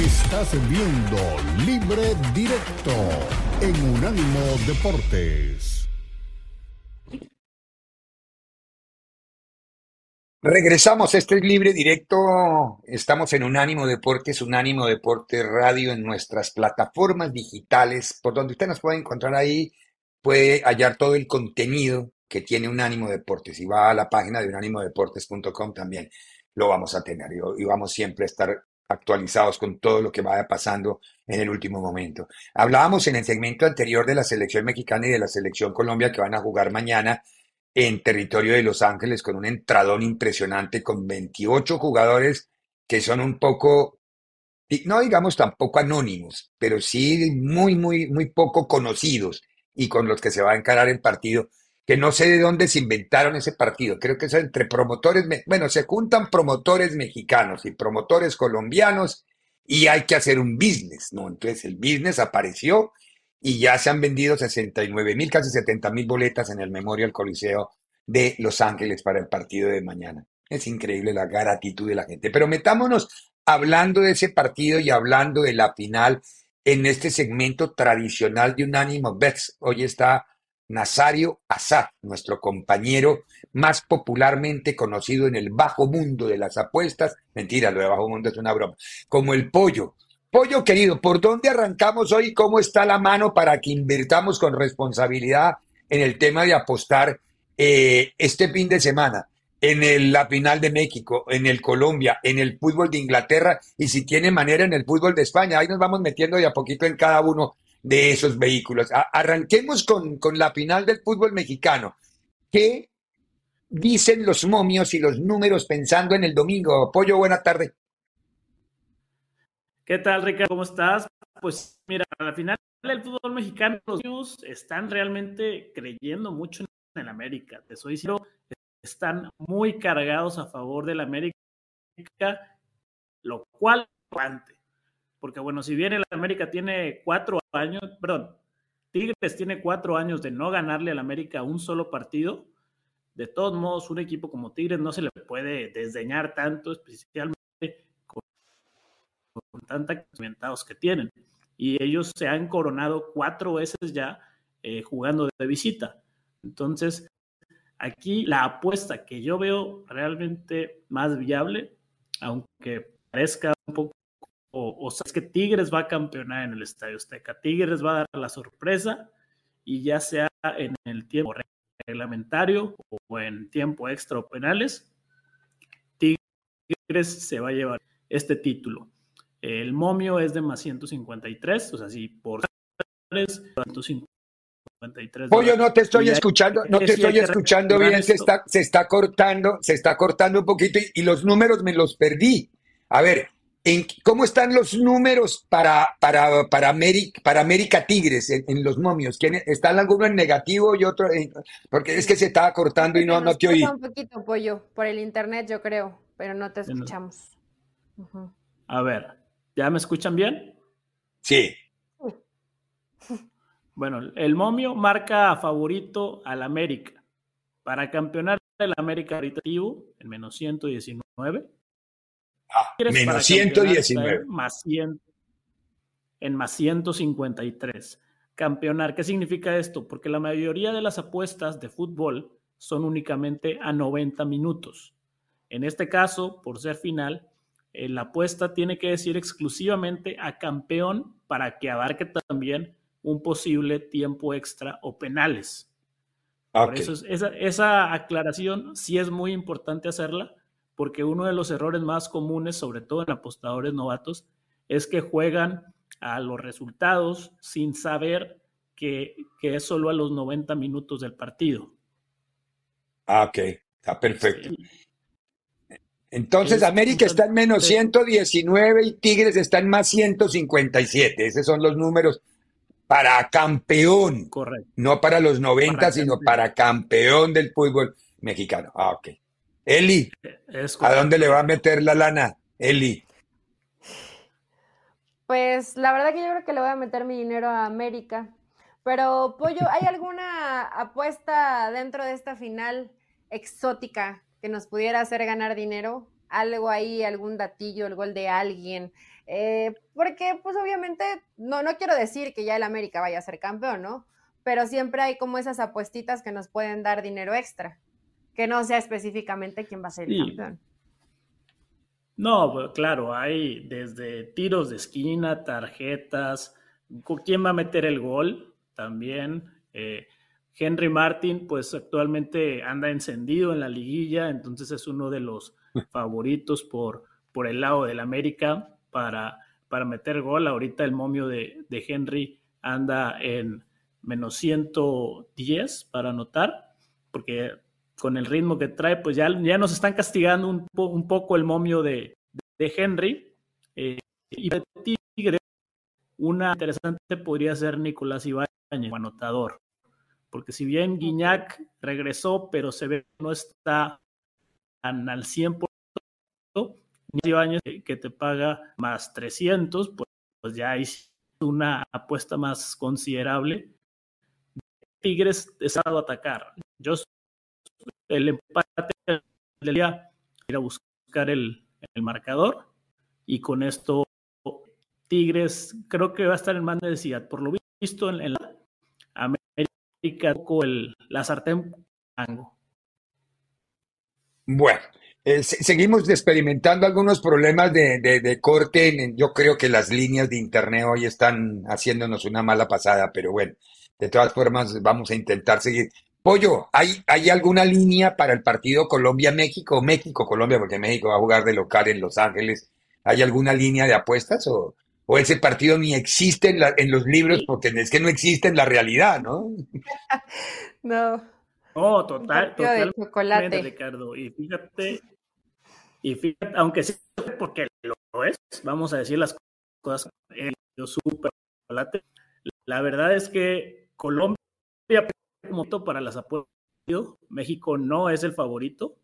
Estás viendo Libre Directo en Unánimo Deportes. Regresamos, este es Libre Directo. Estamos en Unánimo Deportes, Unánimo Deportes Radio en nuestras plataformas digitales, por donde usted nos puede encontrar ahí, puede hallar todo el contenido que tiene Unánimo Deportes. Y va a la página de unánimodeportes.com también lo vamos a tener y, y vamos siempre a estar actualizados con todo lo que vaya pasando en el último momento. Hablábamos en el segmento anterior de la selección mexicana y de la selección Colombia que van a jugar mañana en territorio de Los Ángeles con un entradón impresionante con 28 jugadores que son un poco, no digamos tampoco anónimos, pero sí muy, muy, muy poco conocidos y con los que se va a encarar el partido que no sé de dónde se inventaron ese partido. Creo que es entre promotores, bueno, se juntan promotores mexicanos y promotores colombianos y hay que hacer un business, ¿no? Entonces el business apareció y ya se han vendido 69 mil, casi 70 mil boletas en el Memorial Coliseo de Los Ángeles para el partido de mañana. Es increíble la gratitud de la gente. Pero metámonos hablando de ese partido y hablando de la final en este segmento tradicional de Unánimo Bets. Hoy está Nazario Azad, nuestro compañero más popularmente conocido en el bajo mundo de las apuestas. Mentira, lo de bajo mundo es una broma. Como el pollo. Pollo querido, ¿por dónde arrancamos hoy? ¿Cómo está la mano para que invirtamos con responsabilidad en el tema de apostar eh, este fin de semana? en la final de México, en el Colombia, en el fútbol de Inglaterra y si tiene manera en el fútbol de España. Ahí nos vamos metiendo de a poquito en cada uno de esos vehículos. arranquemos con, con la final del fútbol mexicano. ¿Qué dicen los momios y los números pensando en el domingo? Pollo, buena tarde. ¿Qué tal, Ricardo? ¿Cómo estás? Pues mira, la final del fútbol mexicano, los niños están realmente creyendo mucho en el América. Te soy sincero, están muy cargados a favor del América, lo cual porque bueno, si bien el América tiene cuatro años, perdón, Tigres tiene cuatro años de no ganarle al América un solo partido, de todos modos, un equipo como Tigres no se le puede desdeñar tanto, especialmente con, con tantos que tienen. Y ellos se han coronado cuatro veces ya eh, jugando de visita. Entonces, aquí la apuesta que yo veo realmente más viable, aunque parezca un poco o, sea, es que Tigres va a campeonar en el Estadio Azteca. Tigres va a dar la sorpresa y ya sea en el tiempo reglamentario o en tiempo extra o penales, Tigres se va a llevar este título. El momio es de más 153, o sea, si por 153. Pollo, no te estoy escuchando, no te estoy escuchando bien, se está, se está cortando, se está cortando un poquito y, y los números me los perdí. A ver, ¿Cómo están los números para, para, para, América, para América Tigres en, los momios? ¿Están alguno en negativo y otro en, Porque es que se estaba cortando y no, no te oí. Un poquito, Pollo, por el internet yo creo, pero no te escuchamos. A ver, ¿ya me escuchan bien? Sí. Bueno, el momio marca favorito al América. Para campeonar el América ahorita en menos 119 Ah, menos 119. Más 100, en más 153. Campeonar, ¿qué significa esto? Porque la mayoría de las apuestas de fútbol son únicamente a 90 minutos. En este caso, por ser final, eh, la apuesta tiene que decir exclusivamente a campeón para que abarque también un posible tiempo extra o penales. Por eso esa, esa aclaración sí es muy importante hacerla porque uno de los errores más comunes, sobre todo en apostadores novatos, es que juegan a los resultados sin saber que, es solo a los 90 minutos del partido. Ah, ok, está perfecto. Entonces, América está en menos 119 y Tigres está en más 157. Esos son los números para campeón. Correcto. No para los 90, sino para campeón del fútbol mexicano. Ah, ok. Eli, ¿a dónde le va a meter la lana? Eli. Pues la verdad que yo creo que le voy a meter mi dinero a América. Pero, Pollo, ¿hay alguna apuesta dentro de esta final exótica que nos pudiera hacer ganar dinero? Algo ahí, algún datillo, el gol de alguien, Eh, porque, pues obviamente, no, no quiero decir que ya el América vaya a ser campeón, ¿no? Pero siempre hay como esas apuestitas que nos pueden dar dinero extra, que no sea específicamente quién va a ser el campeón. No, pues, claro, hay desde tiros de esquina, tarjetas, quién va a meter el gol también. Eh, Henry Martin, pues actualmente anda encendido en la liguilla, entonces es uno de los favoritos por, por el lado del América para, para meter gol. Ahorita el momio de, Henry anda en menos 110 para anotar, porque con el ritmo que trae, pues ya, ya nos están castigando un, un poco el momio de, de Henry. Eh, y de Tigre, una interesante podría ser Nicolás Ibáñez, anotador. Porque si bien Guiñac regresó, pero se ve que no está al 100%, Ibáñez que te paga más 300, pues, pues ya es una apuesta más considerable. Tigres está a atacar. Yo el empate del día ir a buscar el, el marcador y con esto Tigres creo que va a estar en más necesidad. Por lo visto en, la América, el, la sartén Bueno, eh, seguimos experimentando algunos problemas de, corte. yo creo que las líneas de internet hoy están haciéndonos una mala pasada, pero bueno, de todas formas vamos a intentar seguir. Pollo, ¿hay, ¿hay alguna línea para el partido Colombia-México? México-Colombia, porque México va a jugar de local en Los Ángeles. ¿Hay alguna línea de apuestas o, o ese partido ni existe en, en los libros porque es que no existe en la realidad, ¿no? no. Oh, total, totalmente, Ricardo. Y fíjate, y fíjate, aunque sí, porque lo es, vamos a decir las cosas, el super chocolate. La verdad es que Colombia como para las apuestas, México no es el favorito.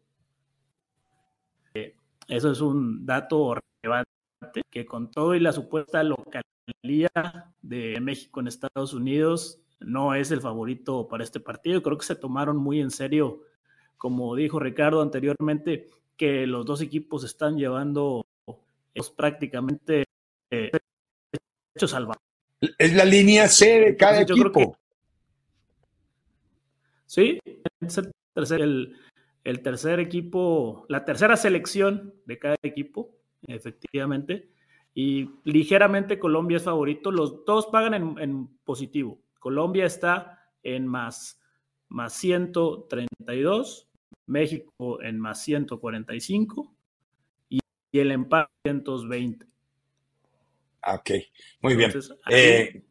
Eh, eso es un dato relevante que con todo y la supuesta localía de México en Estados Unidos, no es el favorito para este partido. Creo que se tomaron muy en serio, como dijo Ricardo anteriormente, que los dos equipos están llevando prácticamente eh, hechos. Es la línea C de cada equipo. Sí, es el tercer, el tercer equipo, la tercera selección de cada equipo, efectivamente. Y ligeramente Colombia es favorito. Los dos pagan en, en positivo. Colombia está en más, más 132, México en más 145 y, y el empate 120. Ok, muy bien. Eh,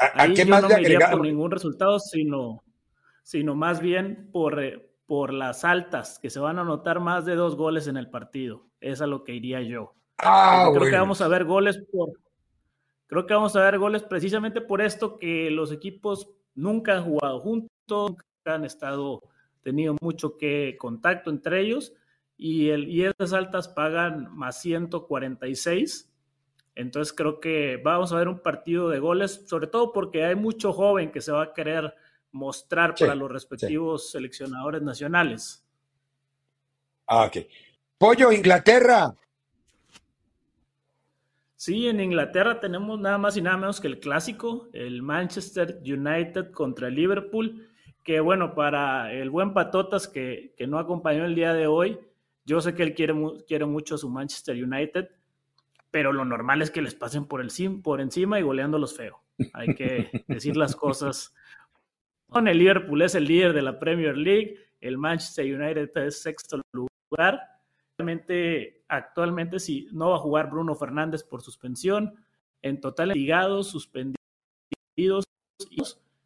¿A, qué más no le iría por ningún resultado, sino, sino más bien por, eh, por las altas, que se van a anotar más de dos goles en el partido. Es a lo que iría yo. Ah, creo que vamos a ver goles por, Creo que vamos a ver goles precisamente por esto que los equipos nunca han jugado juntos, nunca han estado tenido mucho que contacto entre ellos y, el, y esas altas pagan más 146. Entonces creo que vamos a ver un partido de goles, sobre todo porque hay mucho joven que se va a querer mostrar para los respectivos seleccionadores nacionales. Ah, ok. Pollo, Inglaterra. Sí, en Inglaterra tenemos nada más y nada menos que el clásico, el Manchester United contra el Liverpool, que bueno, para el buen Patotas que, no acompañó el día de hoy, yo sé que él quiere, quiere mucho a su Manchester United, pero lo normal es que les pasen por, el, por encima y goleándolos feo. Hay que decir las cosas. Con el Liverpool es el líder de la Premier League, el Manchester United es sexto lugar actualmente si no va a jugar Bruno Fernández por suspensión. En total, ligados, suspendidos.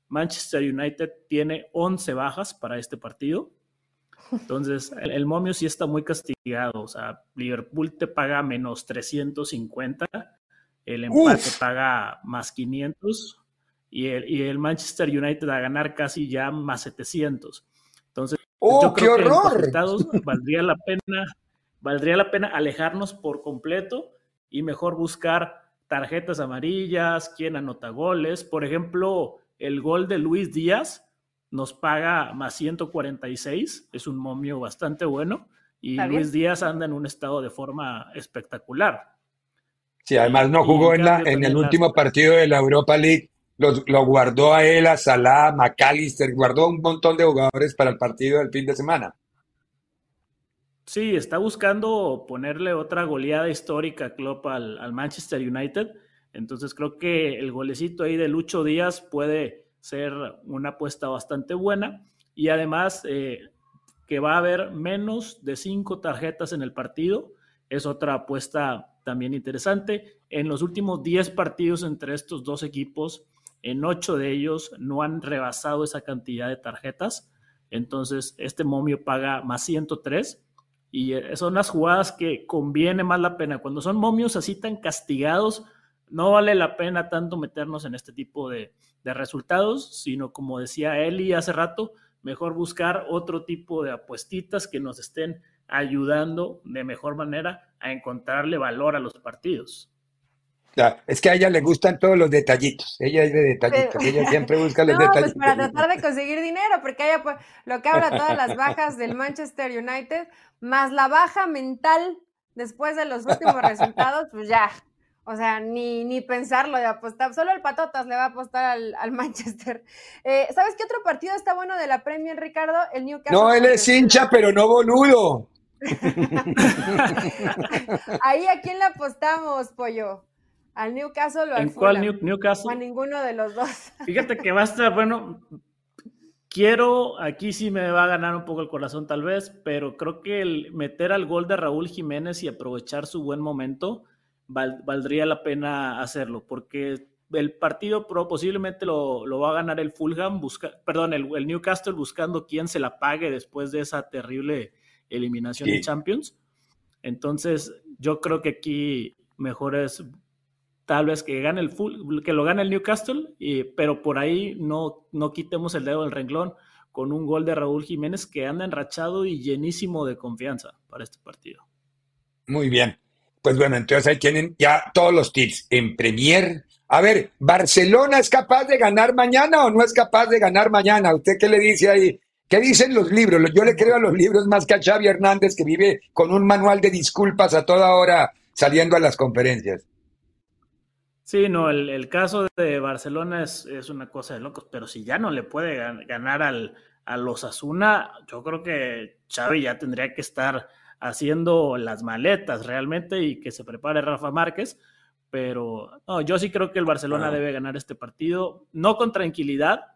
Manchester United tiene 11 bajas para este partido. Entonces, el, momio sí está muy castigado. O sea, Liverpool te paga menos 350, el empate paga más 500 y el, y el Manchester United a ganar casi ya más 700. Entonces, ¡Oh, yo creo qué horror! que valdría la pena valdría la pena alejarnos por completo y mejor buscar tarjetas amarillas, quién anota goles. Por ejemplo, el gol de Luis Díaz nos paga más 146, es un momio bastante bueno. y Luis Díaz anda en un estado de forma espectacular. Sí, además no jugó en, la, en el último partido de la Europa League, lo guardó a él, a Salah, McAllister, guardó un montón de jugadores para el partido del fin de semana. Sí, está buscando ponerle otra goleada histórica a Klopp al, Manchester United. Entonces creo que el golecito ahí de Lucho Díaz puede ser una apuesta bastante buena. Y además eh, que va a haber menos de cinco tarjetas en el partido. Es otra apuesta también interesante. En los últimos 10 partidos entre estos dos equipos, en ocho de ellos no han rebasado esa cantidad de tarjetas. Entonces, este momio paga más 103 y eh, son las jugadas que conviene más la pena. Cuando son momios así tan castigados, no vale la pena tanto meternos en este tipo de, resultados, sino como decía Eli hace rato, mejor buscar otro tipo de apuestitas que nos estén ayudando de mejor manera a encontrarle valor a los partidos es que a ella le gustan todos los detallitos. Ella es de detallitos. ella siempre busca los no, pues detallitos. Pues para tratar de conseguir dinero, porque ella, pues, lo que habla todas las bajas del Manchester United, más la baja mental después de los últimos resultados, pues ya. O sea, ni, ni pensarlo de apostar. Solo el Patotas le va a apostar al, Manchester. Eh, ¿Sabes qué otro partido está bueno de la Premier, Ricardo? El Newcastle. No, él es hincha, pero no boludo. Ahí a quién le apostamos, pollo. ¿Al Newcastle o al ¿En cuál Newcastle? A ninguno de los dos. Fíjate que va a estar, bueno, quiero, aquí sí me va a ganar un poco el corazón tal vez, pero creo que el meter al gol de Raúl Jiménez y aprovechar su buen momento valdría la pena hacerlo, porque el partido posiblemente lo, va a ganar el Fulham, busca, perdón, el, Newcastle buscando quién se la pague después de esa terrible eliminación de Champions. Entonces, yo creo que aquí mejor es tal vez que gane el full, que lo gane el Newcastle, y, pero por ahí no, no quitemos el dedo del renglón con un gol de Raúl Jiménez que anda enrachado y llenísimo de confianza para este partido. Muy bien. Pues bueno, entonces ahí tienen ya todos los tips en Premier. A ver, ¿Barcelona es capaz de ganar mañana o no es capaz de ganar mañana? ¿Usted qué le dice ahí? ¿Qué dicen los libros? Yo le creo a los libros más que a Xavi Hernández, que vive con un manual de disculpas a toda hora saliendo a las conferencias. Sí, no, el, caso de Barcelona es, una cosa de locos, pero si ya no le puede ganar al, a los Asuna, yo creo que Xavi ya tendría que estar haciendo las maletas realmente y que se prepare Rafa Márquez, pero no, yo sí creo que el Barcelona debe ganar este partido, no con tranquilidad,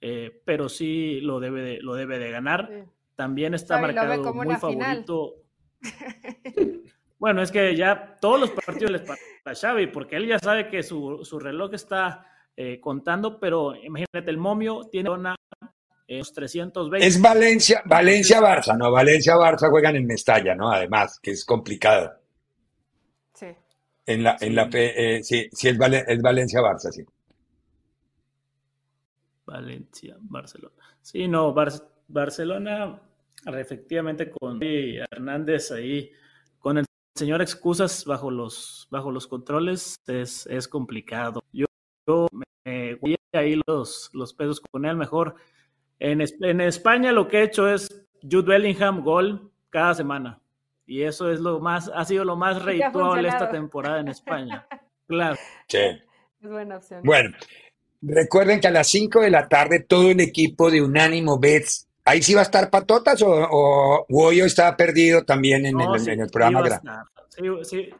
eh, pero sí lo debe de, lo debe de ganar. También está marcado muy favorito. Bueno, es que ya todos los partidos les pasa a Xavi, porque él ya sabe que su, reloj está eh, contando, pero imagínate, el momio tiene una eh, 320. Es Valencia, Valencia-Barça, ¿no? Valencia-Barça juegan en Mestalla, ¿no? Además, que es complicado. Sí. En la, en la, eh, sí, sí, es, Valencia-Barça, sí. Valencia, Barcelona. Sí, no, Barcelona, efectivamente con Hernández ahí, con el señor excusas bajo los, bajo los controles es, es complicado. Yo, me voy ahí los, los pesos con él mejor. En, en España lo que he hecho es Jude Bellingham gol cada semana. Y eso es lo más, ha sido lo más redituable esta temporada en España. Claro. Sí. Es buena opción. Bueno, recuerden que a las 5 de la tarde todo el equipo de Unánimo Bets ¿Ahí sí va a estar Patotas o, o está perdido también en, el, programa?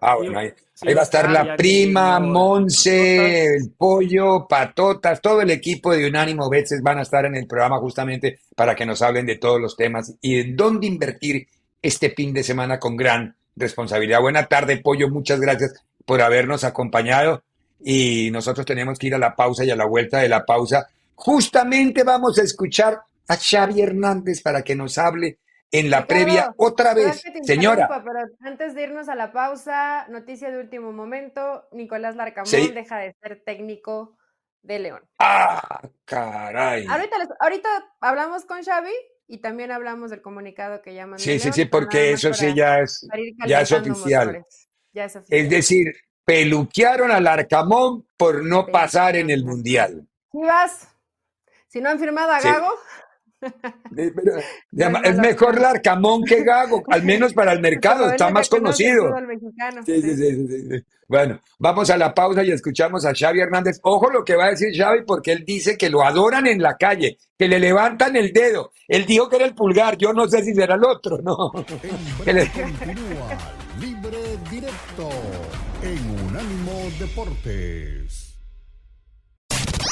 ah, bueno, ahí, va a estar la prima, Monse, el pollo, Patotas, todo el equipo de Unánimo Veces van a estar en el programa justamente para que nos hablen de todos los temas y de dónde invertir este fin de semana con gran responsabilidad. Buena tarde, pollo, muchas gracias por habernos acompañado y nosotros tenemos que ir a la pausa y a la vuelta de la pausa. Justamente vamos a escuchar a Xavi Hernández para que nos hable en la previa otra vez. Señora. Pero antes de irnos a la pausa, noticia de último momento, Nicolás Larcamón deja de ser técnico de León. Ah, caray. Ahorita, hablamos con Xavi y también hablamos del comunicado que llaman. Sí, sí, sí, porque eso sí ya es, ya es oficial. ya es oficial. Es decir, peluquearon al Arcamón por no pasar en el Mundial. vas? Si no han firmado a Gago. Es mejor Larcamón que Gago, al menos para el mercado, está más conocido. Bueno, vamos a la pausa y escuchamos a Xavi Hernández. Ojo lo que va a decir Xavi, porque él dice que lo adoran en la calle, que le levantan el dedo. Él dijo que era el pulgar, yo no sé si será el otro, ¿no? Continúa libre directo en Unánimo Deportes.